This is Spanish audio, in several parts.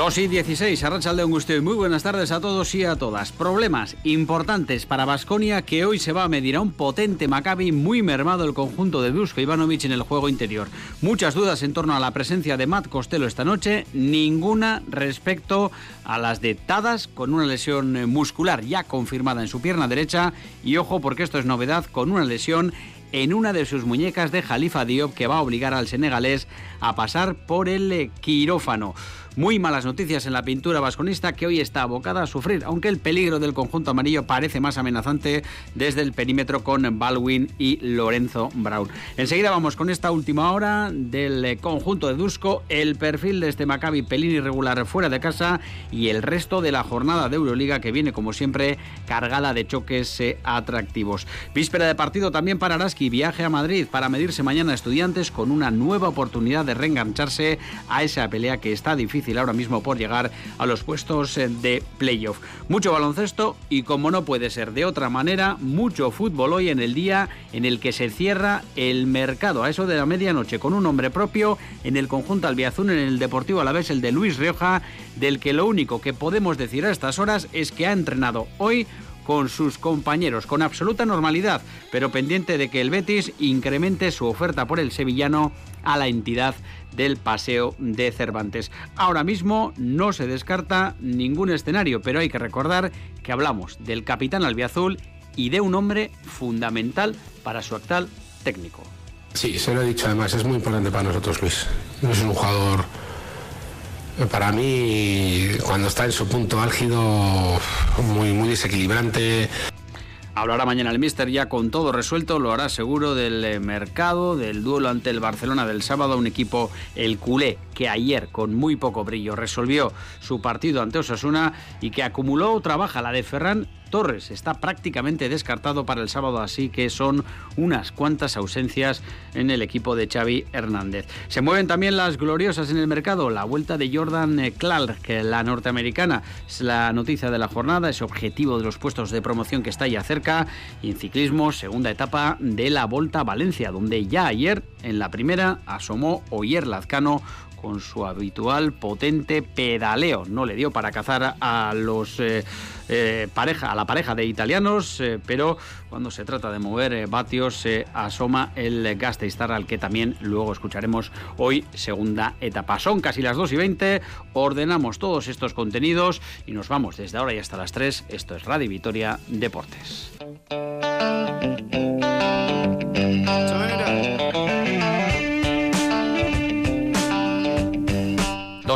2 y 16, de Angustio y muy buenas tardes a todos y a todas. Problemas importantes para Basconia que hoy se va a medir a un potente Maccabi muy mermado el conjunto de Dusko Ivanovic en el juego interior. Muchas dudas en torno a la presencia de Matt Costello esta noche, ninguna respecto a las de Tadas con una lesión muscular ya confirmada en su pierna derecha y ojo porque esto es novedad con una lesión en una de sus muñecas de Jalifa Diop que va a obligar al senegalés a pasar por el quirófano. Muy malas noticias en la pintura vasconista que hoy está abocada a sufrir, aunque el peligro del conjunto amarillo parece más amenazante desde el perímetro con Baldwin y Lorenzo Brown. Enseguida vamos con esta última hora del conjunto de Dusko, el perfil de este Maccabi pelín irregular fuera de casa y el resto de la jornada de Euroliga que viene como siempre cargada de choques eh, atractivos. Víspera de partido también para Araski, viaje a Madrid para medirse mañana a estudiantes con una nueva oportunidad de reengancharse a esa pelea que está difícil ahora mismo por llegar a los puestos eh, de playoff. Mucho baloncesto y como no puede ser de otra manera, mucho fútbol hoy en el día en el que se cierra el mercado a eso de la medianoche con un nombre propio en el conjunto albiazul en el Deportivo a la vez el de Luis Rioja, del que lo único que podemos decir a estas horas es que ha entrenado hoy con sus compañeros con absoluta normalidad, pero pendiente de que el Betis incremente su oferta por el sevillano a la entidad del Paseo de Cervantes. Ahora mismo no se descarta ningún escenario, pero hay que recordar que hablamos del capitán albiazul y de un hombre fundamental para su actual técnico. Sí, se lo he dicho además, es muy importante para nosotros Luis. Es un jugador, para mí, cuando está en su punto álgido, muy, muy desequilibrante. Hablará mañana el Mister ya con todo resuelto, lo hará seguro del eh, mercado, del duelo ante el Barcelona del sábado, un equipo, el culé, que ayer con muy poco brillo resolvió su partido ante Osasuna y que acumuló trabaja la de Ferran Torres está prácticamente descartado para el sábado, así que son unas cuantas ausencias en el equipo de Xavi Hernández. Se mueven también las gloriosas en el mercado. La vuelta de Jordan Clark, la norteamericana, es la noticia de la jornada, es objetivo de los puestos de promoción que está ya cerca. Y en ciclismo, segunda etapa de la Volta a Valencia, donde ya ayer en la primera asomó Oyer Lazcano con su habitual potente pedaleo. No le dio para cazar a los eh, eh, pareja, a la pareja de italianos, eh, pero cuando se trata de mover vatios se asoma el Gasteiztar al que también luego escucharemos hoy segunda etapa. Son casi las 2 y 20, ordenamos todos estos contenidos y nos vamos desde ahora y hasta las 3. Esto es Radio Vitoria Deportes.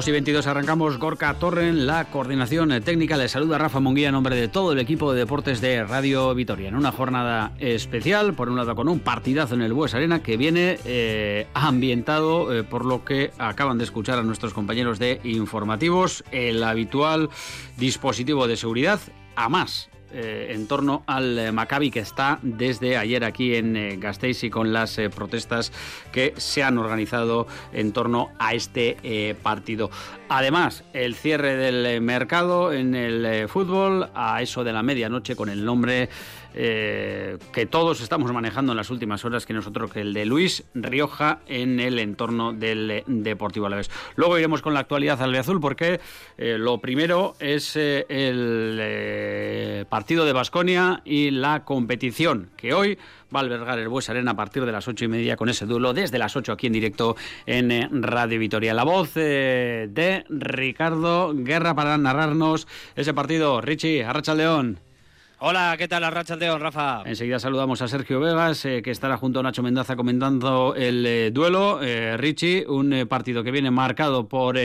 2 y 22 arrancamos Gorka Torren, la coordinación técnica. Le saluda Rafa Monguía en nombre de todo el equipo de deportes de Radio Vitoria. En una jornada especial, por un lado con un partidazo en el Bues Arena que viene eh, ambientado eh, por lo que acaban de escuchar a nuestros compañeros de informativos, el habitual dispositivo de seguridad a más eh, en torno al eh, Maccabi que está desde ayer aquí en eh, Gasteiz y con las protestas que se han organizado en torno a este partido. Además, el cierre del mercado en el fútbol a eso de la medianoche con el nombre eh, que todos estamos manejando en las últimas horas, que nosotros, que el de Luis Rioja en el entorno del eh, Deportivo Alavés. Luego iremos con la actualidad al azul porque eh, lo primero es el partido de Basconia y la competición, que hoy va a albergar el Bues Arena a partir de las ocho y media con ese duelo desde las ocho aquí en directo en Radio Vitoria. La voz de Ricardo Guerra para narrarnos ese partido. Richie, Arracha León. Hola, ¿qué tal Arracha León, Rafa? Enseguida saludamos a Sergio Vegas, eh, que estará junto a Nacho Mendaza comentando el eh, duelo. Eh, Richie, un partido que viene marcado por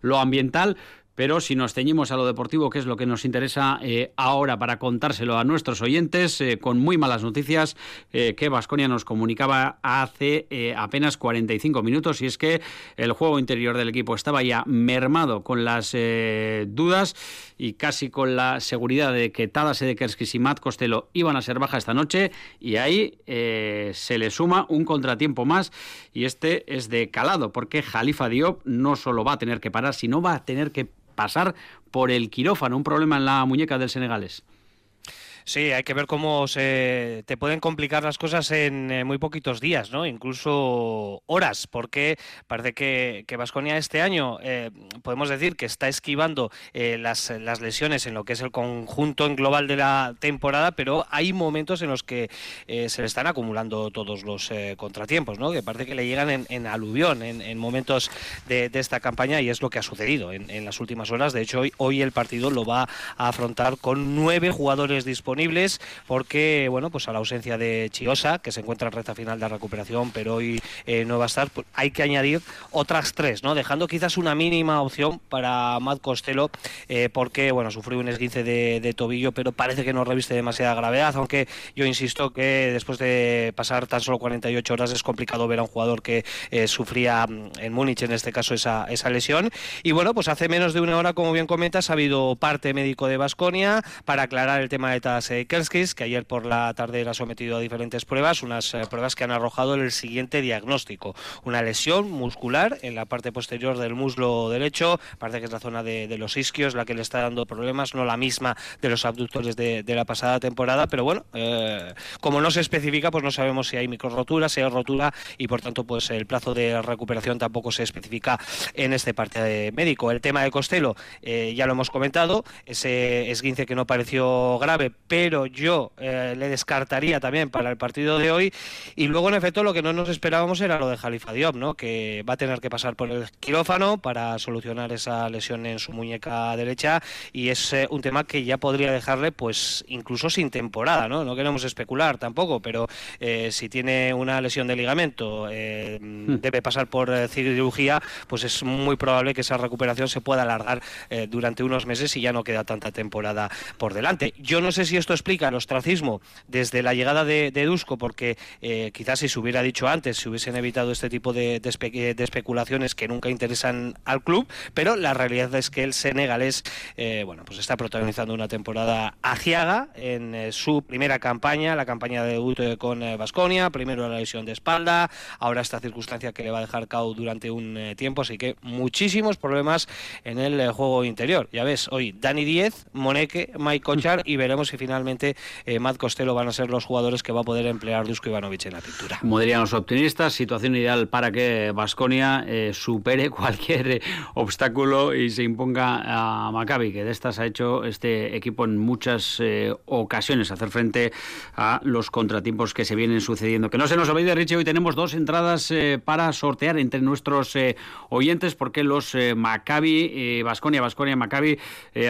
lo ambiental, pero si nos ceñimos a lo deportivo, que es lo que nos interesa eh, ahora para contárselo a nuestros oyentes, eh, con muy malas noticias que Vasconia nos comunicaba hace apenas 45 minutos, y es que el juego interior del equipo estaba ya mermado con las dudas y casi con la seguridad de que Tadas Edekerskis y Matt Costello iban a ser baja esta noche, y ahí se le suma un contratiempo más, y este es de calado, porque Jalifa Diop no solo va a tener que parar, sino va a tener que pasar por el quirófano, un problema en la muñeca del Senegales. Sí, hay que ver cómo se te pueden complicar las cosas en eh, muy poquitos días, ¿no? Incluso horas, porque parece que Vasconia este año eh, podemos decir que está esquivando eh, las, las, lesiones en lo que es el conjunto en global de la temporada, pero hay momentos en los que se le están acumulando todos los contratiempos, ¿no? Que parece que le llegan en, aluvión en, momentos de, esta campaña y es lo que ha sucedido en, las últimas horas. De hecho, hoy, hoy el partido lo va a afrontar con nueve jugadores disponibles porque, bueno, pues a la ausencia de Chiosa, que se encuentra en recta final de recuperación, pero hoy eh, no va a estar, pues hay que añadir otras tres, ¿no? Dejando quizás una mínima opción para Matt Costello, eh, porque, bueno, sufrió un esguince de, tobillo, pero parece que no reviste demasiada gravedad, aunque yo insisto que después de pasar tan solo 48 horas es complicado ver a un jugador que eh, sufría mm, en Múnich, en este caso, esa, esa lesión. Y bueno, pues hace menos de una hora, como bien comentas, ha habido parte médico de Basconia para aclarar el tema de tas eh, Kerskis, que ayer por la tarde era sometido a diferentes pruebas, unas eh, pruebas que han arrojado el siguiente diagnóstico. Una lesión muscular en la parte posterior del muslo derecho, parece que es la zona de, los isquios la que le está dando problemas, no la misma de los abductores de, la pasada temporada, pero bueno, eh, como no se especifica, pues no sabemos si hay microrotura, si hay rotura y por tanto pues el plazo de recuperación tampoco se especifica en este parte médico. El tema de Costello, ya lo hemos comentado, ese esguince que no pareció grave, pero pero yo eh, le descartaría también para el partido de hoy. Y luego, en efecto, lo que no nos esperábamos era lo de Jalifa Diop, ¿no? que va a tener que pasar por el quirófano para solucionar esa lesión en su muñeca derecha. Y es eh, un tema que ya podría dejarle, pues, incluso sin temporada. No, no queremos especular tampoco, pero eh, si tiene una lesión de ligamento, hmm. debe pasar por cirugía, pues es muy probable que esa recuperación se pueda alargar durante unos meses y ya no queda tanta temporada por delante. Yo no sé si esto explica el ostracismo desde la llegada de, de Dusko, porque eh, quizás si se hubiera dicho antes, se hubiesen evitado este tipo de, especulaciones que nunca interesan al club, pero la realidad es que el senegalés eh, bueno, pues está protagonizando una temporada agiaga en eh, su primera campaña, la campaña de debut con Vasconia, primero la lesión de espalda, ahora esta circunstancia que le va a dejar cao durante un tiempo, así que muchísimos problemas en el juego interior. Ya ves, hoy Dani Diez, Moneke, Mike Conchar y veremos si finalmente eh, Matt Costello van a ser los jugadores que va a poder emplear Dusko Ivanovic en la pintura. Como dirían los optimistas, situación ideal para que Vasconia eh, supere cualquier eh, obstáculo y se imponga a Maccabi, que de estas ha hecho este equipo en muchas ocasiones hacer frente a los contratiempos que se vienen sucediendo. Que no se nos olvide, Richie, hoy tenemos dos entradas para sortear entre nuestros oyentes porque los Maccabi, Vasconia, Vasconia, Maccabi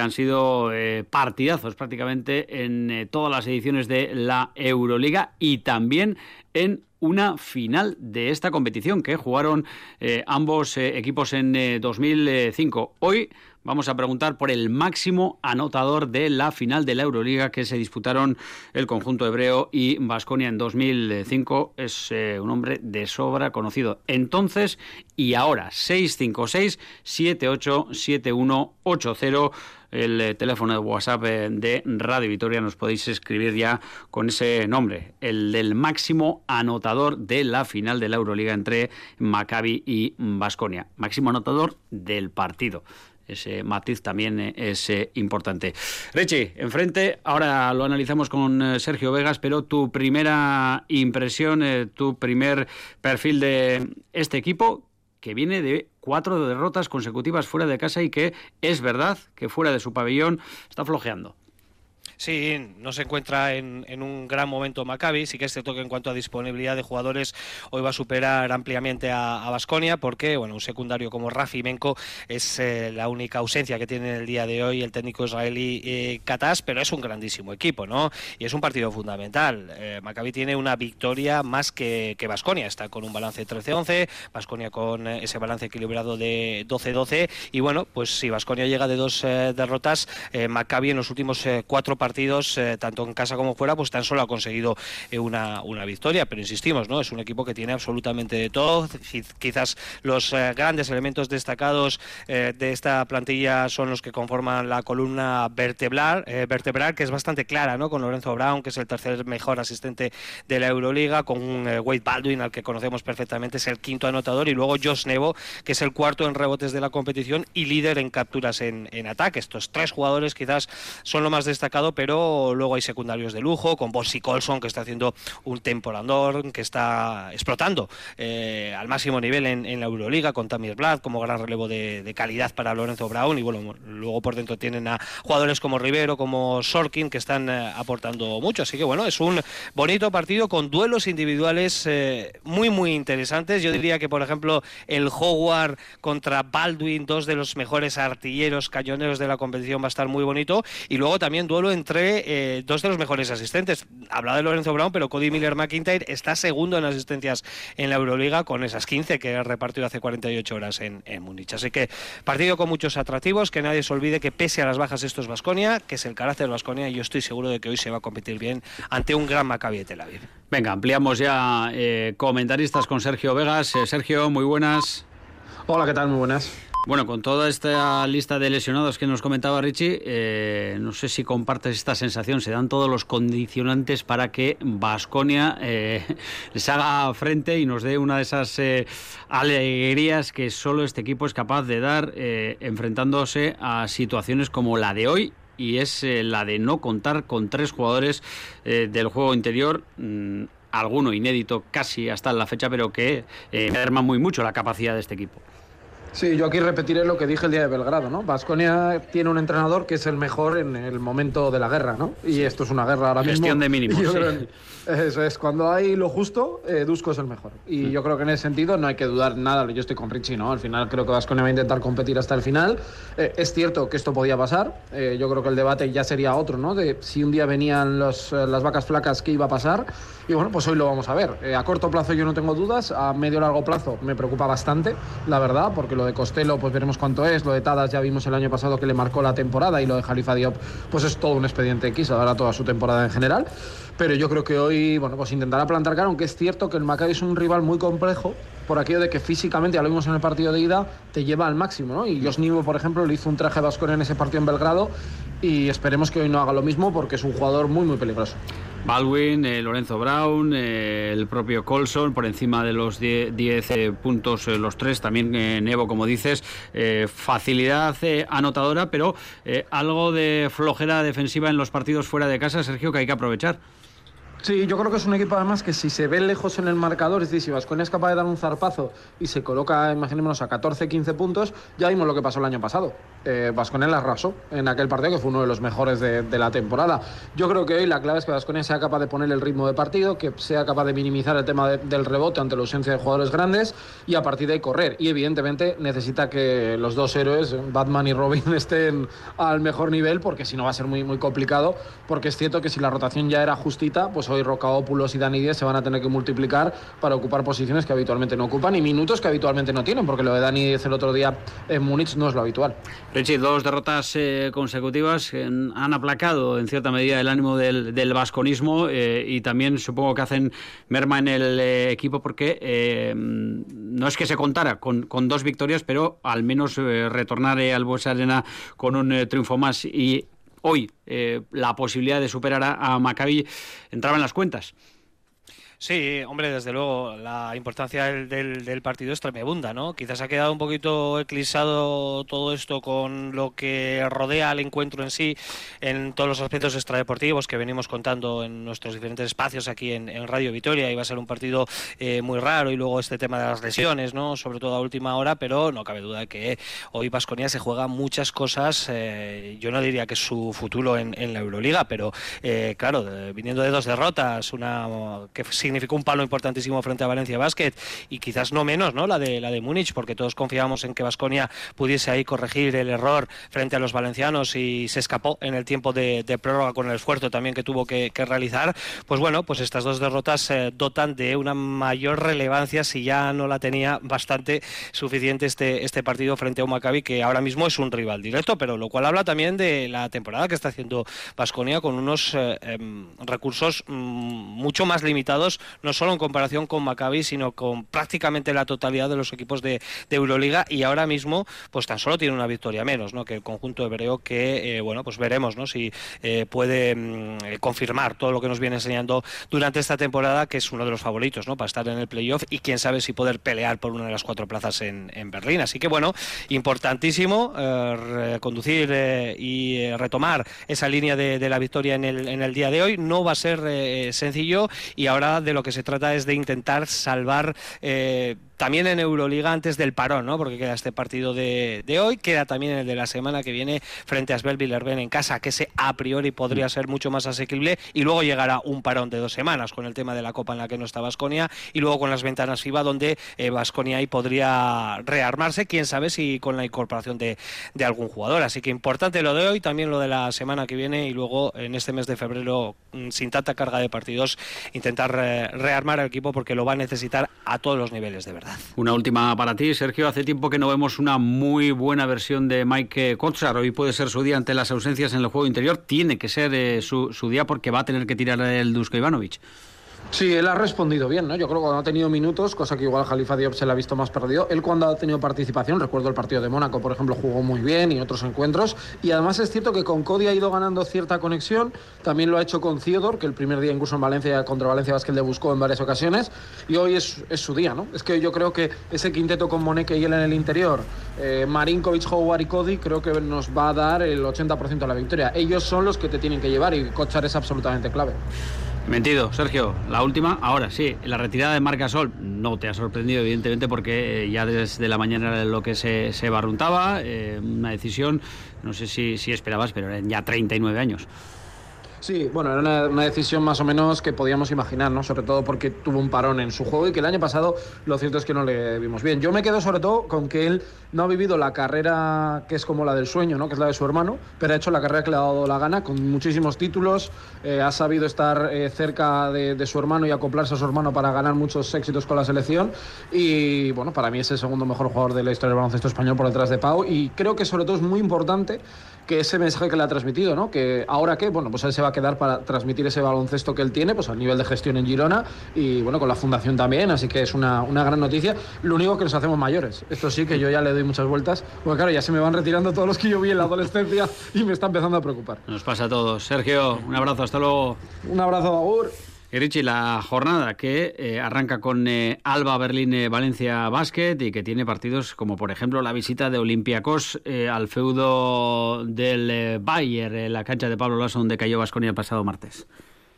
han sido partidazos prácticamente en eh, todas las ediciones de la Euroliga y también en una final de esta competición que jugaron eh, ambos eh, equipos en 2005. Hoy vamos a preguntar por el máximo anotador de la final de la Euroliga que se disputaron el conjunto hebreo y Vasconia en 2005. Es un hombre de sobra conocido entonces y ahora 656 787180 el eh, teléfono de WhatsApp eh, de Radio Vitoria, nos podéis escribir ya con ese nombre, el del máximo anotador de la final de la Euroliga entre Maccabi y Basconia. Máximo anotador del partido ese matiz también eh, es importante. Richie, enfrente, ahora lo analizamos con Sergio Vegas, pero tu primera impresión, tu primer perfil de este equipo, que viene de cuatro derrotas consecutivas fuera de casa y que es verdad que fuera de su pabellón está flojeando. Sí, no se encuentra en, un gran momento Maccabi. Sí que es cierto que en cuanto a disponibilidad de jugadores, hoy va a superar ampliamente a Basconia, porque bueno, un secundario como Rafi Menko es eh, la única ausencia que tiene el día de hoy el técnico israelí eh, pero es un grandísimo equipo, ¿no? Y es un partido fundamental. Eh, Maccabi tiene una victoria más que Basconia. Está con un balance 13-11, Basconia con eh, ese balance equilibrado de 12-12. Y bueno, pues si Basconia llega de dos derrotas, Maccabi en los últimos cuatro partidos partidos, eh, tanto en casa como fuera, pues tan solo ha conseguido eh, una, una, victoria. Pero insistimos, ¿no? Es un equipo que tiene absolutamente de todo. Quizás los eh, grandes elementos destacados de esta plantilla son los que conforman la columna vertebral, vertebral, que es bastante clara, ¿no? Con Lorenzo Brown, que es el tercer mejor asistente de la Euroliga, con Wade Baldwin, al que conocemos perfectamente, es el quinto anotador, y luego Josh Nevo, que es el cuarto en rebotes de la competición y líder en capturas en, en ataque. Estos tres jugadores quizás son lo más destacado, pero luego hay secundarios de lujo, con Bossy Colson, que está haciendo un temporador, que está explotando eh, al máximo nivel en, la Euroliga, con Tamir Blad como gran relevo de, calidad para Lorenzo Brown, y bueno, luego por dentro tienen a jugadores como Rivero, como Sorkin, que están eh, aportando mucho. Así que bueno, es un bonito partido con duelos individuales eh, muy, muy interesantes. Yo diría que, por ejemplo, el Howard contra Baldwin, dos de los mejores artilleros cañoneros de la competición, va a estar muy bonito. Y luego también duelo entre entre eh, dos de los mejores asistentes. Hablaba de Lorenzo Brown, pero Cody Miller McIntyre está segundo en asistencias en la Euroliga con esas 15 que ha repartido hace 48 horas en, en Múnich. Así que partido con muchos atractivos, que nadie se olvide que pese a las bajas esto es Vasconia, que es el carácter de Vasconia y yo estoy seguro de que hoy se va a competir bien ante un gran Maccabi de Tel Aviv. Venga, ampliamos ya eh, comentaristas con Sergio Vegas. Eh, Sergio, muy buenas. Hola, ¿qué tal? Muy buenas. Bueno, con toda esta lista de lesionados que nos comentaba Richie, eh, no sé si compartes esta sensación, se dan todos los condicionantes para que Vasconia eh, les haga frente y nos dé una de esas eh, alegrías que solo este equipo es capaz de dar enfrentándose a situaciones como la de hoy y es la de no contar con tres jugadores del juego interior. Mm, alguno inédito casi hasta la fecha, pero que merma muy mucho la capacidad de este equipo. Sí, yo aquí repetiré lo que dije el día de Belgrado, ¿no? Vasconia tiene un entrenador que es el mejor en el momento de la guerra, ¿no? Y esto es una guerra ahora mismo. Gestión de mínimos. Eso es, cuando hay lo justo, eh, Dusko es el mejor. Y yo creo que en ese sentido no hay que dudar nada. Yo estoy con Richie, ¿no? Al final creo que Vasconia va a intentar competir hasta el final. Eh, es cierto que esto podía pasar. Eh, yo creo que el debate ya sería otro, ¿no? De si un día venían los, las vacas flacas, ¿qué iba a pasar? Y bueno, pues hoy lo vamos a ver. a corto plazo yo no tengo dudas. A medio largo plazo me preocupa bastante, la verdad, porque lo de Costello, pues veremos cuánto es. Lo de Tadas ya vimos el año pasado que le marcó la temporada. Y lo de Jalifa Diop, pues es todo un expediente X, ahora toda su temporada en general. Pero yo creo que hoy, bueno, pues intentará plantar cara, aunque es cierto que el Maccabi es un rival muy complejo por aquello de que físicamente, ya lo vimos en el partido de ida, te lleva al máximo, ¿no? Y Jos Nivo, por ejemplo, le hizo un traje de en ese partido en Belgrado y esperemos que hoy no haga lo mismo porque es un jugador muy, muy peligroso. Baldwin, eh, Lorenzo Brown, eh, el propio Colson, por encima de los 10 eh, puntos los tres, también Nevo, como dices, facilidad anotadora, pero algo de flojera defensiva en los partidos fuera de casa, Sergio, que hay que aprovechar. Sí, yo creo que es un equipo además que si se ve lejos en el marcador, es decir, si Vasconia es capaz de dar un zarpazo y se coloca, imaginémonos, a 14, 15 puntos, ya vimos lo que pasó el año pasado. Eh, la arrasó en aquel partido que fue uno de los mejores de, la temporada. Yo creo que hoy la clave es que Vasconia sea capaz de poner el ritmo de partido, que sea capaz de minimizar el tema del rebote ante la ausencia de jugadores grandes y a partir de ahí correr. Y evidentemente necesita que los dos héroes, Batman y Robin, estén al mejor nivel, porque si no va a ser muy, muy complicado, porque es cierto que si la rotación ya era justita, pues hoy Rocaópulos y Dani Díaz se van a tener que multiplicar para ocupar posiciones que habitualmente no ocupan y minutos que habitualmente no tienen, porque lo de Dani Díaz el otro día en Múnich no es lo habitual. Richie, dos derrotas eh, consecutivas han aplacado en cierta medida el ánimo del, del vasconismo eh, y también supongo que hacen merma en el eh, equipo porque no es que se contara con, con dos victorias, pero al menos retornar al Buesa Arena con un triunfo más y hoy eh, la posibilidad de superar a, Maccabi entraba en las cuentas. Sí, hombre, desde luego, la importancia del, del, partido es tremenda, ¿no? Quizás ha quedado un poquito eclipsado todo esto con lo que rodea al encuentro en sí, en todos los aspectos extradeportivos que venimos contando en nuestros diferentes espacios aquí en, Radio Vitoria. Iba a ser un partido eh, muy raro y luego este tema de las lesiones, ¿no? Sobre todo a última hora, pero no cabe duda que hoy Vasconia se juega muchas cosas. Eh, yo no diría que su futuro en, la Euroliga, pero eh, claro, viniendo de dos derrotas, una que significó un palo importantísimo frente a Valencia Basket y quizás no menos, ¿no? La de la de Múnich, porque todos confiábamos en que Vasconia pudiese ahí corregir el error frente a los valencianos y se escapó en el tiempo de, prórroga con el esfuerzo también que tuvo que, realizar. Pues bueno, pues estas dos derrotas eh, dotan de una mayor relevancia si ya no la tenía bastante suficiente este, este partido frente a un Maccabi que ahora mismo es un rival directo, pero lo cual habla también de la temporada que está haciendo Vasconia con unos eh, em, recursos mm, mucho más limitados no solo en comparación con Maccabi, sino con prácticamente la totalidad de los equipos de, Euroliga y ahora mismo pues tan solo tiene una victoria menos ¿no? que el conjunto hebreo que, eh, bueno, pues veremos ¿no? si eh, puede mm, confirmar todo lo que nos viene enseñando durante esta temporada, que es uno de los favoritos ¿no? para estar en el playoff y quién sabe si poder pelear por una de las cuatro plazas en, Berlín. Así que bueno, importantísimo eh, conducir y retomar esa línea de, la victoria en el, en el día de hoy. No va a ser sencillo y ahora de lo que se trata es de intentar salvar eh, también en Euroliga antes del parón, ¿no? Porque queda este partido de, hoy, queda también el de la semana que viene frente a Svel Villerben en casa, que ese a priori podría ser mucho más asequible, y luego llegará un parón de dos semanas con el tema de la Copa en la que no está Vasconia, y luego con las ventanas FIBA donde Vasconia eh, ahí podría rearmarse, quién sabe si con la incorporación de, algún jugador. Así que importante lo de hoy, también lo de la semana que viene, y luego en este mes de febrero, mm, sin tanta carga de partidos, intentar eh, rearmar el equipo porque lo va a necesitar a todos los niveles, de verdad. Una última para ti, Sergio. Hace tiempo que no vemos una muy buena versión de Mike Kotsar. Hoy puede ser su día ante las ausencias en el juego interior. Tiene que ser eh, su, su, día porque va a tener que tirar el Dusko Ivanovic. Sí, él ha respondido bien, ¿no? Yo creo que cuando ha tenido minutos, cosa que igual Jalifa Diop se la ha visto más perdido, él cuando ha tenido participación, recuerdo el partido de Mónaco, por ejemplo, jugó muy bien y otros encuentros, y además es cierto que con Cody ha ido ganando cierta conexión, también lo ha hecho con Theodore, que el primer día incluso en Valencia, contra Valencia Basket le buscó en varias ocasiones, y hoy es, su día, ¿no? Es que yo creo que ese quinteto con Moneke y él en el interior, eh, Marinkovic, Howard y Cody, creo que nos va a dar el 80% de la victoria. Ellos son los que te tienen que llevar y Kochar es absolutamente clave. Mentido, Sergio. La última, ahora sí, la retirada de Marca Sol no te ha sorprendido, evidentemente, porque ya desde la mañana era lo que se, se barruntaba. Eh, una decisión, no sé si, si esperabas, pero eran ya 39 años. Sí, bueno, era una, decisión más o menos que podíamos imaginar, ¿no? Sobre todo porque tuvo un parón en su juego y que el año pasado lo cierto es que no le vimos bien. Yo me quedo sobre todo con que él no ha vivido la carrera que es como la del sueño, ¿no? Que es la de su hermano, pero ha hecho la carrera que le ha dado la gana, con muchísimos títulos, eh, ha sabido estar eh, cerca de, su hermano y acoplarse a su hermano para ganar muchos éxitos con la selección y, bueno, para mí es el segundo mejor jugador de la historia del baloncesto español por detrás de Pau y creo que sobre todo es muy importante que ese mensaje que le ha transmitido, ¿no? Que ahora que, bueno, pues él se va a quedar para transmitir ese baloncesto que él tiene, pues a nivel de gestión en Girona y bueno, con la fundación también, así que es una, una gran noticia. Lo único que nos hacemos mayores. Esto sí que yo ya le doy muchas vueltas, porque claro, ya se me van retirando todos los que yo vi en la adolescencia y me está empezando a preocupar. Nos pasa a todos. Sergio, un abrazo, hasta luego. Un abrazo, Agur. Richie, la jornada que eh, arranca con eh, Alba Berlín eh, Valencia Basket y que tiene partidos como por ejemplo la visita de Olympiacos al feudo del Bayer en la cancha de Pablo Lasso donde cayó Vasconia el pasado martes.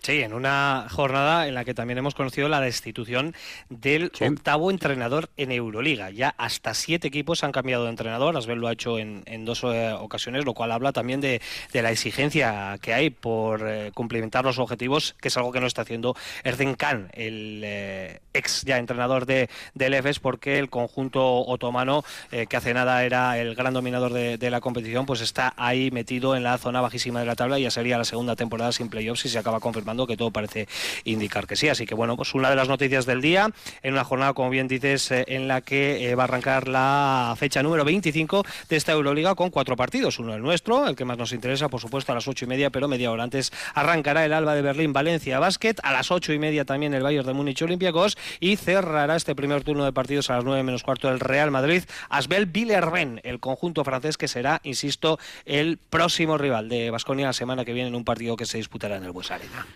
Sí, en una jornada en la que también hemos conocido la destitución del octavo entrenador en Euroliga. Ya hasta siete equipos han cambiado de entrenador. Asbel lo ha hecho en, dos eh, ocasiones, lo cual habla también de, la exigencia que hay por eh, cumplimentar los objetivos, que es algo que no está haciendo Erden Khan, el eh, ex ya entrenador de, del EFES, porque el conjunto otomano, que hace nada era el gran dominador de, de, la competición, pues está ahí metido en la zona bajísima de la tabla y ya sería la segunda temporada sin playoffs si se acaba confirmando que todo parece indicar que sí. Así que bueno, pues una de las noticias del día, en una jornada, como bien dices, eh, en la que eh, va a arrancar la fecha número 25 de esta Euroliga con cuatro partidos. Uno el nuestro, el que más nos interesa, por supuesto, a las ocho y media, pero media hora antes arrancará el Alba de Berlín Valencia Basket, a las ocho y media también el Bayern de Múnich Olympiacos y cerrará este primer turno de partidos a las nueve menos cuarto el Real Madrid Asbel Villerben, el conjunto francés que será, insisto, el próximo rival de Basconia la semana que viene en un partido que se disputará en el Bues.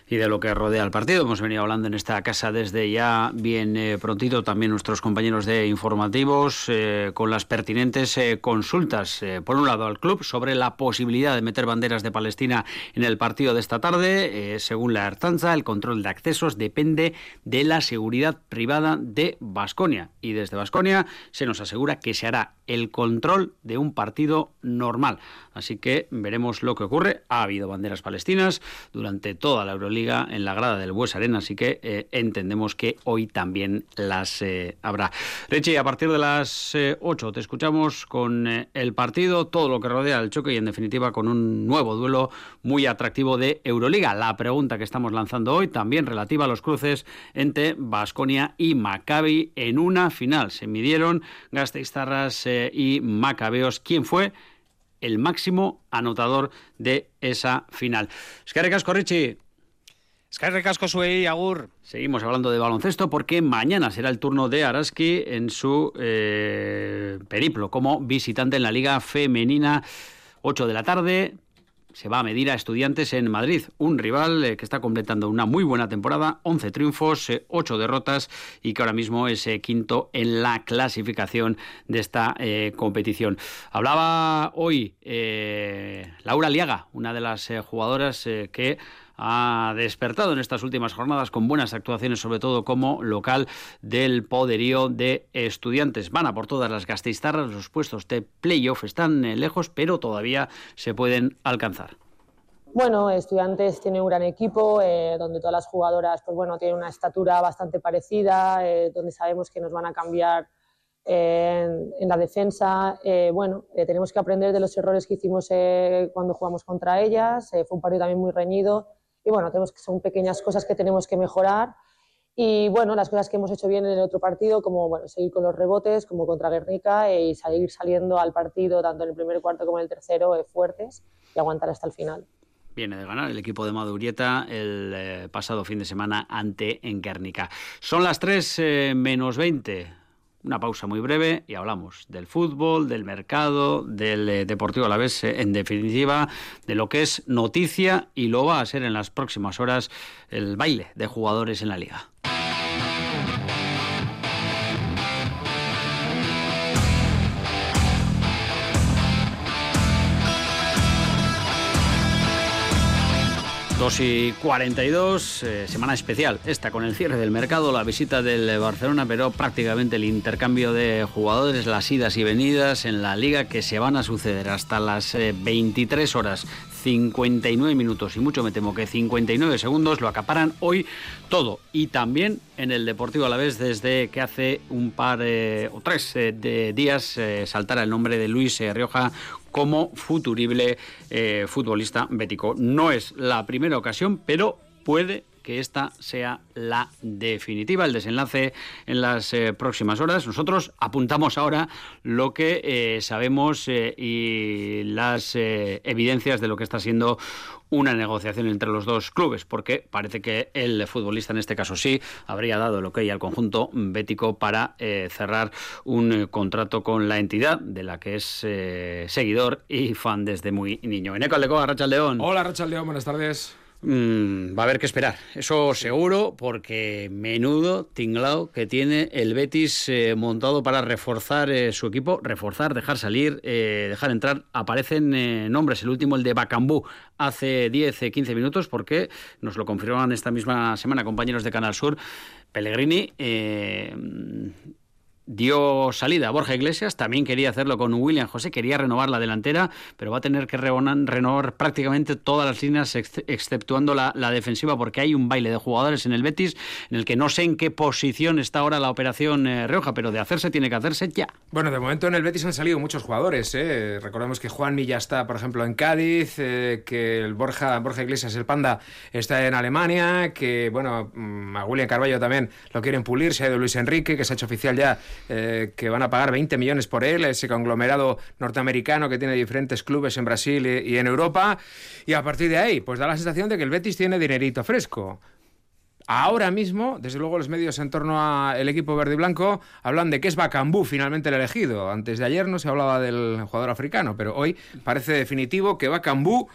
Y de lo que rodea el partido. Hemos venido hablando en esta casa desde ya bien eh, prontito también nuestros compañeros de informativos eh, con las pertinentes eh, consultas, por un lado al club sobre la posibilidad de meter banderas de Palestina en el partido de esta tarde. según la Artanza, el control de accesos depende de la seguridad privada de Basconia y desde Basconia se nos asegura que se hará el control de un partido normal. Así que veremos lo que ocurre. Ha habido banderas palestinas durante toda la Euroliga en la grada del Bues Arena, así que eh, entendemos que hoy también las eh, habrá. Richie, a partir de las 8 eh, te escuchamos con el partido, todo lo que rodea el choque y en definitiva con un nuevo duelo muy atractivo de Euroliga. La pregunta que estamos lanzando hoy también relativa a los cruces entre Basconia y Maccabi en una final. Se midieron Gasteiztarras y Macabeos. ¿Quién fue? El máximo anotador de esa final. Casco, Richie. Casco, Suey, Agur. Seguimos hablando de baloncesto porque mañana será el turno de Araski en su eh, periplo como visitante en la Liga Femenina. 8 de la tarde, se va a medir a Estudiantes en Madrid, un rival eh, que está completando una muy buena temporada, 11 triunfos, 8 eh, derrotas y que ahora mismo es eh, quinto en la clasificación de esta competición. Hablaba hoy Laura Liaga, una de las jugadoras que ha despertado en estas últimas jornadas con buenas actuaciones, sobre todo como local del poderío de estudiantes. Van a por todas las gasteiztarras, los puestos de playoff están eh, lejos, pero todavía se pueden alcanzar. Bueno, Estudiantes tiene un gran equipo, eh, donde todas las jugadoras pues bueno, tienen una estatura bastante parecida, eh, donde sabemos que nos van a cambiar en, la defensa. bueno, tenemos que aprender de los errores que hicimos cuando jugamos contra ellas. fue un partido también muy reñido y bueno, tenemos que son pequeñas cosas que tenemos que mejorar. Y bueno, las cosas que hemos hecho bien en el otro partido, como bueno, seguir con los rebotes, como contra Guernica, y seguir saliendo al partido, tanto en el primer cuarto como en el tercero, eh, fuertes y aguantar hasta el final. Viene de ganar el equipo de Madurieta el eh, pasado fin de semana ante Guernica. Son las 3 eh, menos 20. Una pausa muy breve y hablamos del fútbol, del mercado, del eh, Deportivo a la vez, en definitiva, de lo que es noticia y lo va a ser en las próximas horas el baile de jugadores en la liga. 2 y 42, eh, semana especial, esta con el cierre del mercado, la visita del Barcelona, pero prácticamente el intercambio de jugadores, las idas y venidas en la liga que se van a suceder hasta las 23 eh, horas 59 minutos y mucho me temo que 59 segundos lo acaparan hoy todo y también en el Deportivo a la vez desde que hace un par eh, o tres de días saltara el nombre de Luis Rioja como futurible eh, futbolista bético. No es la primera ocasión, pero puede que esta sea la definitiva, el desenlace en las eh, próximas horas. Nosotros apuntamos ahora lo que eh, sabemos y las evidencias de lo que está siendo una negociación entre los dos clubes, porque parece que el futbolista en este caso sí habría dado lo que hay al conjunto bético para eh, cerrar un eh, contrato con la entidad de la que es eh, seguidor y fan desde muy niño. Eneco León. Hola, Racha León, buenas tardes. Mm, va a haber que esperar, eso seguro, porque menudo tinglao que tiene el Betis eh, montado para reforzar eh, su equipo, reforzar, dejar salir, eh, dejar entrar. Aparecen nombres, el último el de Bacambú, hace 10, 15 minutos, porque nos lo confirman esta misma semana compañeros de Canal Sur. Pellegrini dio salida a Borja Iglesias, también quería hacerlo con William José, quería renovar la delantera, pero va a tener que renovar prácticamente todas las líneas, exceptuando la, defensiva, porque hay un baile de jugadores en el Betis, en el que no sé en qué posición está ahora la operación eh, Rioja, pero de hacerse tiene que hacerse ya. Bueno, de momento en el Betis han salido muchos jugadores, ¿eh? recordemos que Juanmi ya está, por ejemplo, en Cádiz, eh, que el Borja, Borja Iglesias, el Panda, está en Alemania, que, bueno, mm, a William Carballo también lo quieren pulir, se ha ido Luis Enrique, que se ha hecho oficial ya eh, que van a pagar 20 millones por él, ese conglomerado norteamericano que tiene diferentes clubes en Brasil y, en Europa. Y a partir de ahí, pues da la sensación de que el Betis tiene dinerito fresco. Ahora mismo, desde luego, los medios en torno al equipo verde y blanco hablan de que es Bacambú finalmente el elegido. Antes de ayer no se hablaba del jugador africano, pero hoy parece definitivo que Bacambú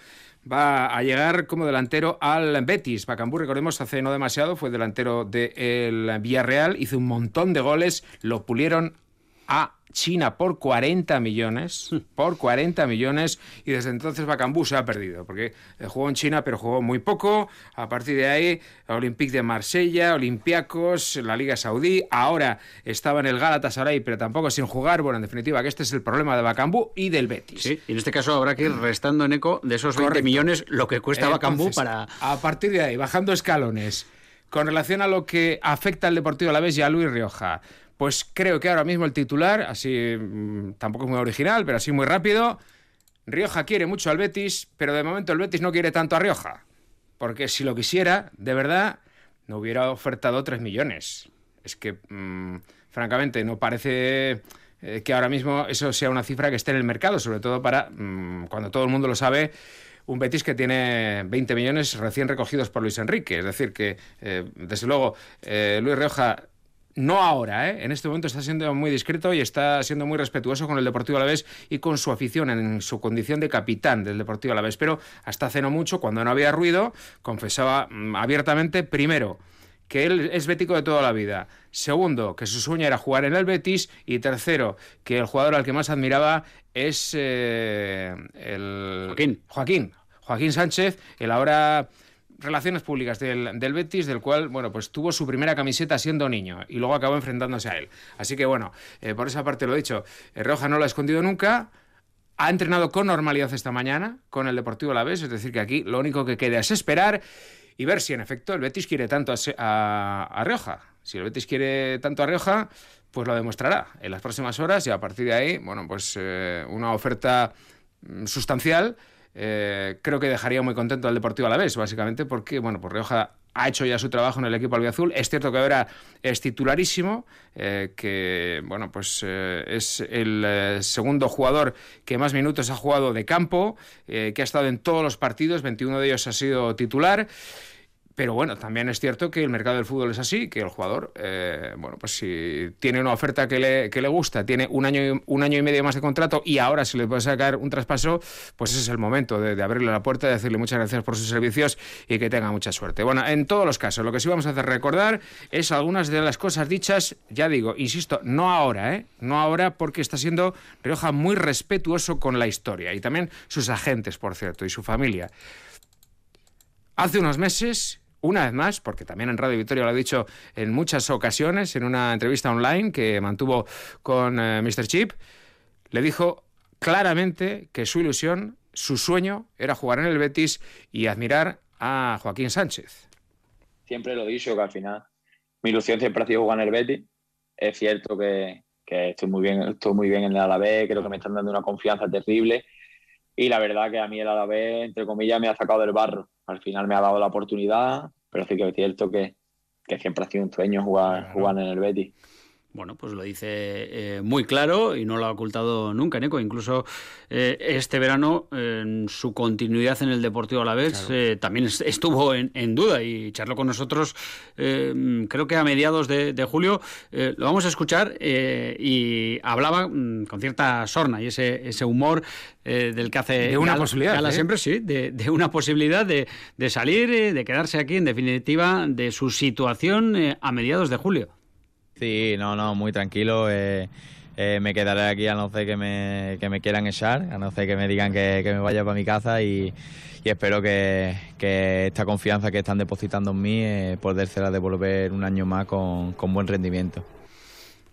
va a llegar como delantero al Betis. Bacambú, recordemos, hace no demasiado fue delantero del Villarreal, hizo un montón de goles, lo pulieron a China por 40 millones, por 40 millones, y desde entonces Bacambú se ha perdido, porque eh, jugó en China, pero jugó muy poco. A partir de ahí, Olympique de Marsella, Olympiacos, la Liga Saudí, ahora estaba en el Galatasaray, pero tampoco sin jugar. Bueno, en definitiva, que este es el problema de Bacambú y del Betis. Sí, y en este caso habrá que ir restando en eco de esos 20 millones lo que cuesta Bacambú para. A partir de ahí, bajando escalones. Con relación a lo que afecta al Deportivo a la vez y a Luis Rioja, pues creo que ahora mismo el titular, así mm, tampoco es muy original, pero así muy rápido, Rioja quiere mucho al Betis, pero de momento el Betis no quiere tanto a Rioja. Porque si lo quisiera, de verdad, no hubiera ofertado 3 millones. Es que, mm, francamente, no parece eh, que ahora mismo eso sea una cifra que esté en el mercado, sobre todo para, mm, cuando todo el mundo lo sabe, un Betis que tiene 20 millones recién recogidos por Luis Enrique. Es decir, que, eh, desde luego, eh, Luis Rioja no ahora, ¿eh? en este momento está siendo muy discreto y está siendo muy respetuoso con el Deportivo Alavés y con su afición en su condición de capitán del Deportivo Alavés. Pero hasta hace no mucho, cuando no había ruido, confesaba mm, abiertamente, primero, que él es bético de toda la vida. Segundo, que su sueño era jugar en el Betis. Y tercero, que el jugador al que más admiraba es eh, el... Joaquín. Joaquín. Joaquín Sánchez, el ahora relaciones públicas del, Betis, del cual, bueno, pues tuvo su primera camiseta siendo niño y luego acabó enfrentándose a él. Así que, bueno, eh, por esa parte lo he dicho. Eh, Roja no lo ha escondido nunca. Ha entrenado con normalidad esta mañana con el Deportivo Alavés, es decir, que aquí lo único que queda es esperar y ver si en efecto el Betis quiere tanto a, a, Rioja. Si el Betis quiere tanto a Rioja, pues lo demostrará en las próximas horas y a partir de ahí, bueno, pues eh, una oferta mm, sustancial eh, creo que dejaría muy contento al Deportivo a la vez, básicamente porque, bueno, pues Rioja ha hecho ya su trabajo en el equipo albiazul. Es cierto que ahora es titularísimo, eh, que bueno, pues eh, es el segundo jugador que más minutos ha jugado de campo, que ha estado en todos los partidos, 21 de ellos ha sido titular. Pero bueno, también es cierto que el mercado del fútbol es así, que el jugador, eh, bueno, pues si tiene una oferta que le, que le gusta, tiene un año, un año y medio más de contrato y ahora se le puede sacar un traspaso, pues ese es el momento de, abrirle la puerta, de decirle muchas gracias por sus servicios y que tenga mucha suerte. Bueno, en todos los casos, lo que sí vamos a hacer recordar es algunas de las cosas dichas, ya digo, insisto, no ahora, ¿eh? No ahora porque está siendo Rioja muy respetuoso con la historia y también sus agentes, por cierto, y su familia. Hace unos meses una vez más, porque también en Radio Victoria lo ha dicho en muchas ocasiones, en una entrevista online que mantuvo con eh, Mr. Chip, le dijo claramente que su ilusión, su sueño, era jugar en el Betis y admirar a Joaquín Sánchez. Siempre lo he dicho, que al final mi ilusión siempre ha sido jugar en el Betis. Es cierto que, estoy, muy bien, estoy muy bien en el Alavés, creo que me están dando una confianza terrible. Y la verdad que a mí el Alavés, entre comillas, me ha sacado del barro al final me ha dado la oportunidad, pero sí que es cierto que, siempre ha sido un sueño jugar, jugar en el Betis. Bueno, pues lo dice eh, muy claro y no lo ha ocultado nunca, Nico. Incluso eh, este verano, en su continuidad en el Deportivo a la vez, eh, también estuvo en, duda y charló con nosotros, creo que a mediados de, julio. lo vamos a escuchar y hablaba mm, con cierta sorna y ese, ese humor del que hace. De una posibilidad. siempre, sí, de, de, una posibilidad de, de salir, de quedarse aquí, en definitiva, de su situación a mediados de julio. Sí, no, no, muy tranquilo. Eh, eh, me quedaré aquí a no ser que me, que me quieran echar, a no ser que me digan que, me vaya para mi casa y, espero que, esta confianza que están depositando en mí eh, devolver un año más con, con buen rendimiento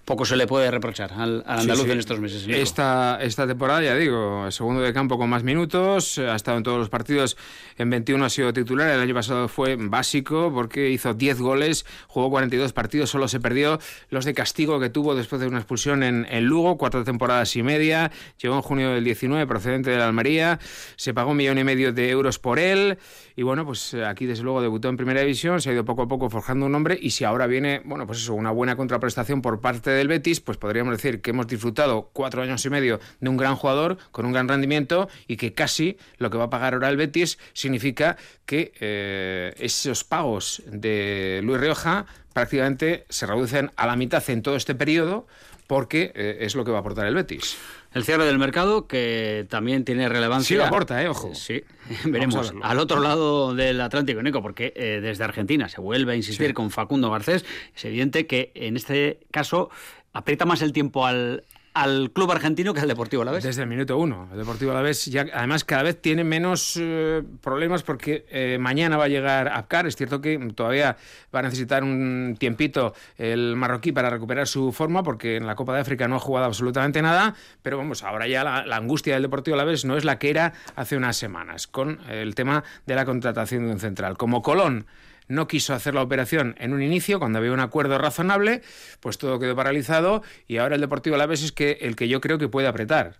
poco se le puede reprochar al, andaluz en estos meses. Esta, esta temporada, ya digo, segundo de campo con más minutos, ha estado en todos los partidos, en 21 ha sido titular, el año pasado fue básico porque hizo 10 goles, jugó 42 partidos, solo se perdió los de castigo que tuvo después de una expulsión en, en Lugo, cuatro temporadas y media, llegó en junio del 19 procedente de la Almería, se pagó un millón y medio de euros por él y bueno, pues aquí desde luego debutó en primera división, se ha ido poco a poco forjando un nombre y si ahora viene, bueno, pues eso, una buena contraprestación por parte del Betis, pues podríamos decir que hemos disfrutado cuatro años y medio de un gran jugador con un gran rendimiento y que casi lo que va a pagar ahora el Betis significa que eh, esos pagos de Luis Rioja prácticamente se reducen a la mitad en todo este periodo porque eh, es lo que va a aportar el Betis. El cierre del mercado, que también tiene relevancia. Sí, lo aporta, ¿eh? Ojo. Sí, veremos. Al otro lado del Atlántico, Nico, porque eh, desde Argentina se vuelve a insistir con Facundo Garcés. Es evidente que en este caso aprieta más el tiempo al, al club argentino que al Deportivo Alavés. Desde el minuto uno. El Deportivo Alavés ya, además cada vez tiene menos eh, problemas porque eh, mañana va a llegar Apcar. Es cierto que todavía va a necesitar un tiempito el marroquí para recuperar su forma porque en la Copa de África no ha jugado absolutamente nada. Pero vamos, ahora ya la, la angustia del Deportivo Alavés no es la que era hace unas semanas con el tema de la contratación de un central. Como Colón no quiso hacer la operación en un inicio, cuando había un acuerdo razonable, pues todo quedó paralizado y ahora el Deportivo Alavés es que el que yo creo que puede apretar.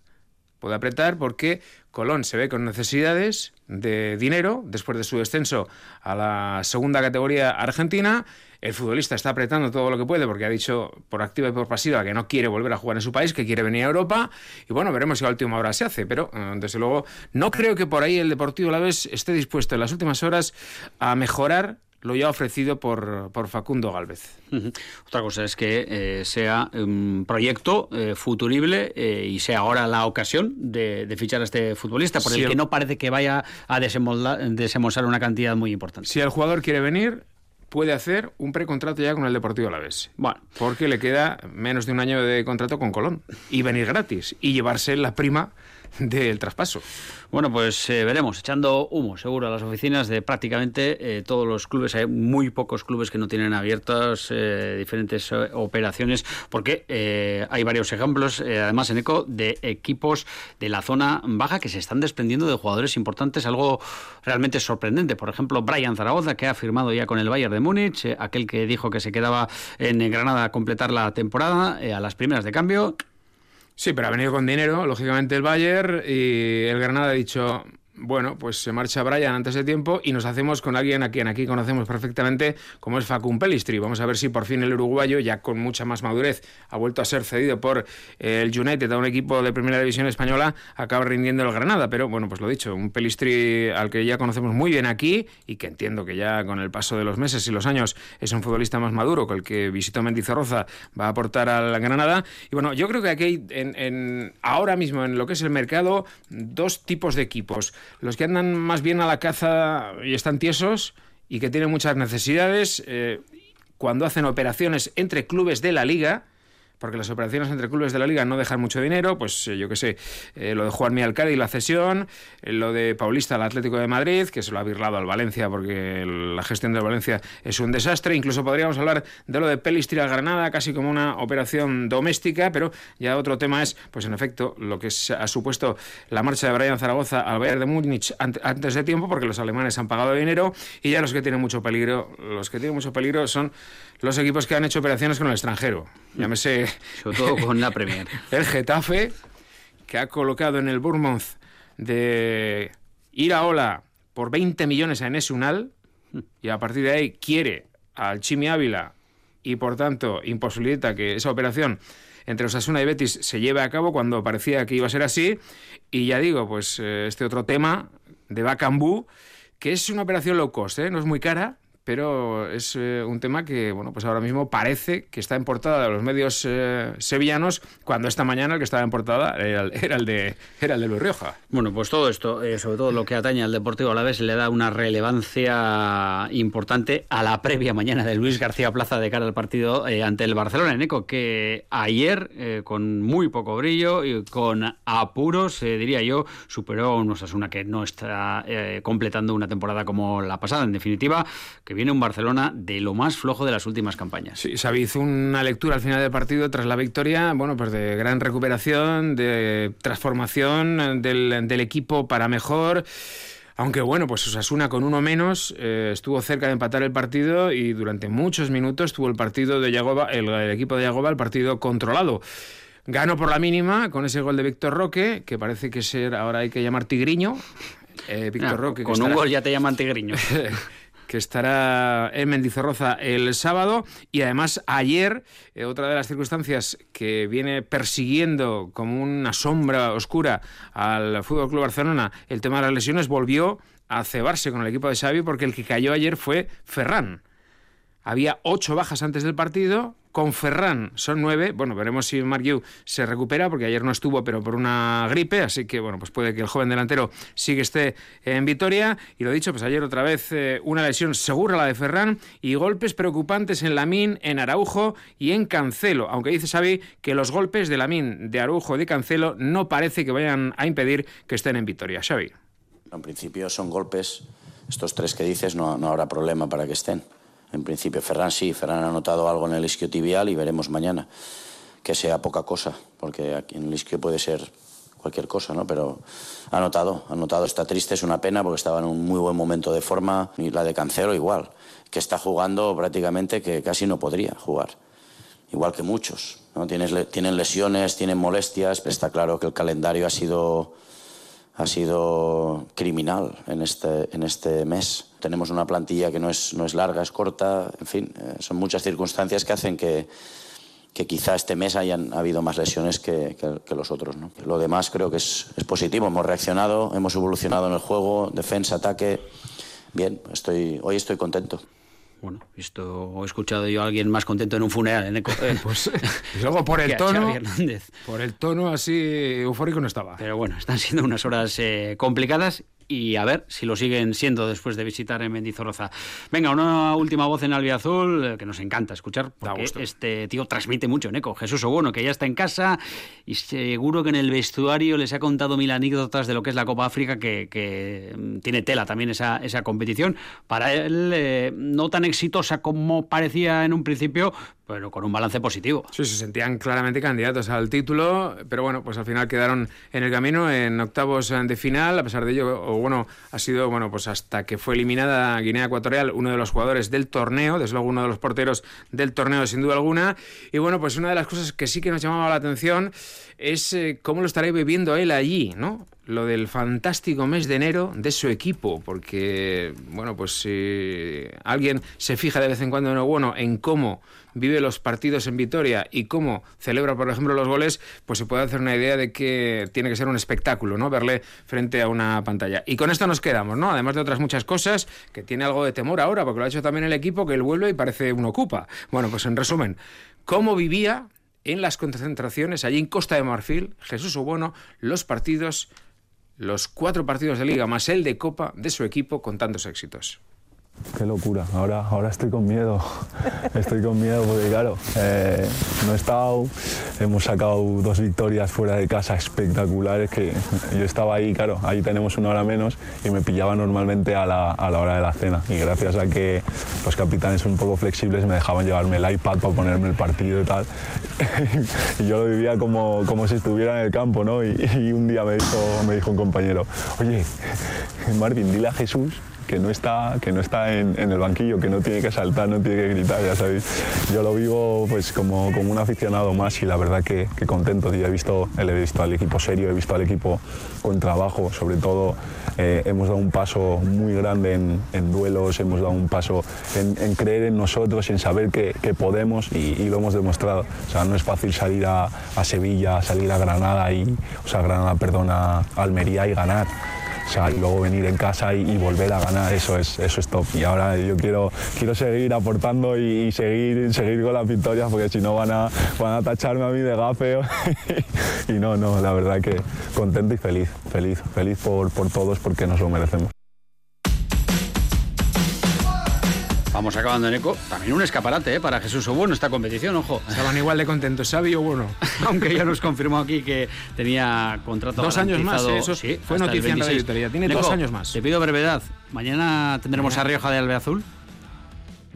Puede apretar porque Colón se ve con necesidades de dinero después de su descenso a la segunda categoría argentina. El futbolista está apretando todo lo que puede porque ha dicho por activa y por pasiva que no quiere volver a jugar en su país, que quiere venir a Europa. Y bueno, veremos si a última hora se hace. Pero eh, desde luego no creo que por ahí el Deportivo Alavés esté dispuesto en las últimas horas a mejorar lo ya ofrecido por, por Facundo Galvez. Otra cosa es que eh, sea un proyecto eh, futurible eh, y sea ahora la ocasión de, fichar a este futbolista, por el que no parece que vaya a desembolsar una cantidad muy importante. Si el jugador quiere venir, puede hacer un precontrato ya con el Deportivo Alavés. Bueno. Porque le queda menos de un año de contrato con Colón. Y venir gratis. Y llevarse la prima del traspaso. Bueno, pues eh, veremos, echando humo seguro a las oficinas de prácticamente eh, todos los clubes. Hay muy pocos clubes que no tienen abiertas eh, diferentes operaciones, porque hay varios ejemplos, además en ECO, de equipos de la zona baja que se están desprendiendo de jugadores importantes, algo realmente sorprendente. Por ejemplo, Brian Zaragoza, que ha firmado ya con el Bayern de Múnich, aquel que dijo que se quedaba en Granada a completar la temporada, a las primeras de cambio Sí, pero ha venido con dinero, lógicamente el Bayern y el Granada ha dicho, bueno, pues se marcha Brian antes de tiempo y nos hacemos con alguien a quien aquí conocemos perfectamente, como es Facun Pelistri. Vamos a ver si por fin el uruguayo, ya con mucha más madurez, ha vuelto a ser cedido por el United a un equipo de primera división española, acaba rindiendo el Granada. Pero bueno, pues lo dicho, un Pelistri al que ya conocemos muy bien aquí y que entiendo que ya con el paso de los meses y los años es un futbolista más maduro, con el que visitó Mendizorroza va a aportar al Granada. Y bueno, yo creo que aquí hay en, ahora mismo en lo que es el mercado dos tipos de equipos los que andan más bien a la caza y están tiesos y que tienen muchas necesidades, eh, cuando hacen operaciones entre clubes de la liga, porque las operaciones entre clubes de la liga no dejan mucho dinero, pues eh, yo qué sé, eh, lo de Juan Miguel y la cesión, eh, lo de Paulista al Atlético de Madrid, que se lo ha birlado al Valencia porque la gestión del Valencia es un desastre, incluso podríamos hablar de lo de Pelistri al Granada, casi como una operación doméstica, pero ya otro tema es, pues en efecto, lo que ha supuesto la marcha de Brian Zaragoza al Bayern de Múnich antes de tiempo, porque los alemanes han pagado dinero, y ya los que tienen mucho peligro, los que tienen mucho peligro son los equipos que han hecho operaciones con el extranjero. Llámese. Sobre todo con la Premier. el Getafe, que ha colocado en el Bournemouth de Iraola por 20 millones a Enes Unal, y a partir de ahí quiere al Chimi Ávila y por tanto imposibilita que esa operación entre Osasuna y Betis se lleve a cabo cuando parecía que iba a ser así. Y ya digo, pues eh, este otro tema de Bacambú, que es una operación low cost, ¿eh? no es muy cara, pero es eh, un tema que, bueno, pues ahora mismo parece que está en portada de los medios eh, sevillanos, cuando esta mañana el que estaba en portada era el, de, era el de Luis Rioja. Bueno, pues todo esto, eh, sobre todo lo que atañe al Deportivo a la vez, le da una relevancia importante a la previa mañana de Luis García Plaza de cara al partido ante el Barcelona en Eco, que ayer, con muy poco brillo y con apuros, diría yo, superó a un Osasuna que no está completando una temporada como la pasada, en definitiva, que viene un Barcelona de lo más flojo de las últimas campañas. Sí, Xavi hizo una lectura al final del partido tras la victoria, bueno, pues de gran recuperación, de transformación del, equipo para mejor. Aunque bueno, pues Osasuna con uno menos eh, estuvo cerca de empatar el partido y durante muchos minutos tuvo el partido de Yagoba, el, equipo de Yagoba, el partido controlado. Ganó por la mínima con ese gol de Víctor Roque, que parece que ser ahora hay que llamar Tigriño. Eh, Víctor ah, Roque. Con un gol ya te llaman Tigriño. que estará en Mendizorroza el sábado. Y además ayer, eh, otra de las circunstancias que viene persiguiendo como una sombra oscura al Fútbol Club Barcelona, el tema de las lesiones, volvió a cebarse con el equipo de Xavi porque el que cayó ayer fue Ferran. Había ocho bajas antes del partido, Con Ferran son nueve. Bueno, veremos si Mark se recupera, porque ayer no estuvo, pero por una gripe. Así que, bueno, pues puede que el joven delantero sigue esté en Vitoria. Y lo dicho, pues ayer otra vez eh, una lesión segura la de Ferran y golpes preocupantes en Lamín, en Araujo y en Cancelo. Aunque dice Xavi que los golpes de Lamín, de Araujo y de Cancelo no parece que vayan a impedir que estén en Vitoria. Xavi. En principio son golpes, estos tres que dices no, no habrá problema para que estén. En principio, Ferran sí, Ferran ha notado algo en el isquiotibial y veremos mañana. Que sea poca cosa, porque aquí en el isquio puede ser cualquier cosa, ¿no? Pero ha notado, ha notado, está triste, es una pena porque estaba en un muy buen momento de forma y la de Cancelo igual, que está jugando prácticamente que casi no podría jugar, igual que muchos, ¿no? tienen lesiones, tienen molestias, pero está claro que el calendario ha sido ha sido criminal en este, en este mes. Tenemos una plantilla que no es, no es larga, es corta, en fin, eh, son muchas circunstancias que hacen que, que quizá este mes hayan habido más lesiones que, que, los otros. ¿no? Lo demás creo que es, es, positivo, hemos reaccionado, hemos evolucionado en el juego, defensa, ataque. Bien, estoy, hoy estoy contento. Bueno, esto he escuchado yo a alguien más contento en un funeral en. Eh, pues y luego por el tono, por el tono así eufórico no estaba. Pero bueno, están siendo unas horas eh, complicadas y a ver si lo siguen siendo después de visitar en Mendizorroza. Venga, una última voz en Albiazul eh, que nos encanta escuchar, porque este tío transmite mucho, Neco. Jesús Obono, que ya está en casa y seguro que en el vestuario les ha contado mil anécdotas de lo que es la Copa África, que, mm, tiene tela también esa, esa competición. Para él, eh, no tan exitosa como parecía en un principio, pero con un balance positivo. Sí, se sentían claramente candidatos al título, pero bueno, pues al final quedaron en el camino en octavos de final, a pesar de ello, o bueno, ha sido, bueno, pues hasta que fue eliminada Guinea Ecuatorial, uno de los jugadores del torneo, desde luego uno de los porteros del torneo sin duda alguna, y bueno, pues una de las cosas que sí que nos llamaba la atención es eh, cómo lo estará viviendo él allí, ¿no? Lo del fantástico mes de enero de su equipo, porque, bueno, pues si alguien se fija de vez en cuando, bueno, en cómo vive los partidos en Vitoria y cómo celebra, por ejemplo, los goles, pues se puede hacer una idea de que tiene que ser un espectáculo, ¿no? Verle frente a una pantalla. Y con esto nos quedamos, ¿no? Además de otras muchas cosas, que tiene algo de temor ahora, porque lo ha hecho también el equipo, que él vuelve y parece un ocupa. Bueno, pues en resumen, ¿cómo vivía en las concentraciones allí en Costa de Marfil, Jesús Obono, los partidos, los cuatro partidos de liga más el de Copa de su equipo con tantos éxitos. Qué locura, ahora, ahora estoy con miedo, estoy con miedo porque claro, eh, no he estado, hemos sacado dos victorias fuera de casa espectaculares que yo estaba ahí, claro, ahí tenemos una hora menos y me pillaba normalmente a la, a la hora de la cena. Y gracias a que los capitanes son un poco flexibles me dejaban llevarme el iPad para ponerme el partido y tal. Y yo lo vivía como, como si estuviera en el campo, ¿no? Y, y un día me dijo, me dijo un compañero, oye, Marvin, dile a Jesús que no está, que no está en, el banquillo, que no tiene que saltar, no tiene que gritar, ya sabéis. Yo lo vivo pues como, como un aficionado más y la verdad que, que contento. He visto, he visto al equipo serio, he visto al equipo con trabajo, sobre todo eh, hemos dado un paso muy grande en, en duelos, hemos dado un paso en, creer en nosotros, en saber que, que podemos y, lo hemos demostrado. O sea, no es fácil salir a, a Sevilla, salir a Granada y, o sea, Granada, perdona, Almería y ganar. O sea, y luego venir en casa y, volver a ganar, eso es, eso es top. Y ahora yo quiero, quiero seguir aportando y, seguir, seguir con las victorias porque si no van a, van a tacharme a mí de gafe. y no, no, la verdad que contento y feliz, feliz, feliz por, por todos porque nos lo merecemos. Vamos acabando en eco. También un escaparate ¿eh? para Jesús Obueno esta competición, ojo. Estaban igual de contentos, sabio o bueno. Aunque ya nos confirmó aquí que tenía contrato Dos años más, ¿eh? eso sí, fue noticia en Radio Tiene dos años más. Te pido brevedad. Mañana tendremos a Rioja de Albeazul.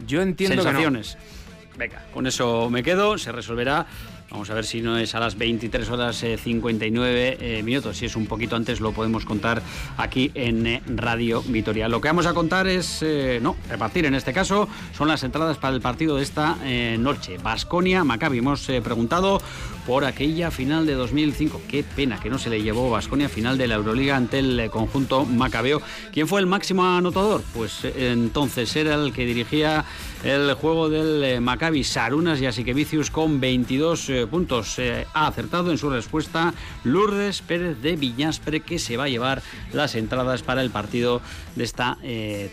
Yo entiendo Sensaciones. Que no. Venga, con eso me quedo. Se resolverá Vamos a ver si no es a las 23 horas 59 eh, eh, minutos. Si es un poquito antes, lo podemos contar aquí en eh, Radio Vitoria. Lo que vamos a contar es, no, repartir en este caso, son las entradas para el partido de esta noche. Basconia, Maccabi. Hemos preguntado por aquella final de 2005. Qué pena que no se le llevó Basconia final de la Euroliga ante el conjunto Macabeo. ¿Quién fue el máximo anotador? Pues entonces era el que dirigía el juego del Maccabi, Sarunas y Asikevicius con 22 eh, puntos. Eh, ha acertado en su respuesta Lourdes Pérez de Viñaspre, que se va a llevar las entradas para el partido de esta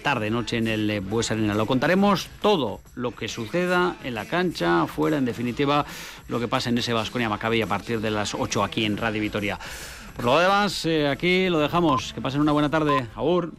tarde-noche en el Bues Arena. Lo contaremos todo lo que suceda en la cancha, fuera, en definitiva, lo que pasa en ese Vasconia Maccabi a partir de las 8 aquí en Radio Vitoria. Por lo demás, aquí lo dejamos. Que pasen una buena tarde. Agur.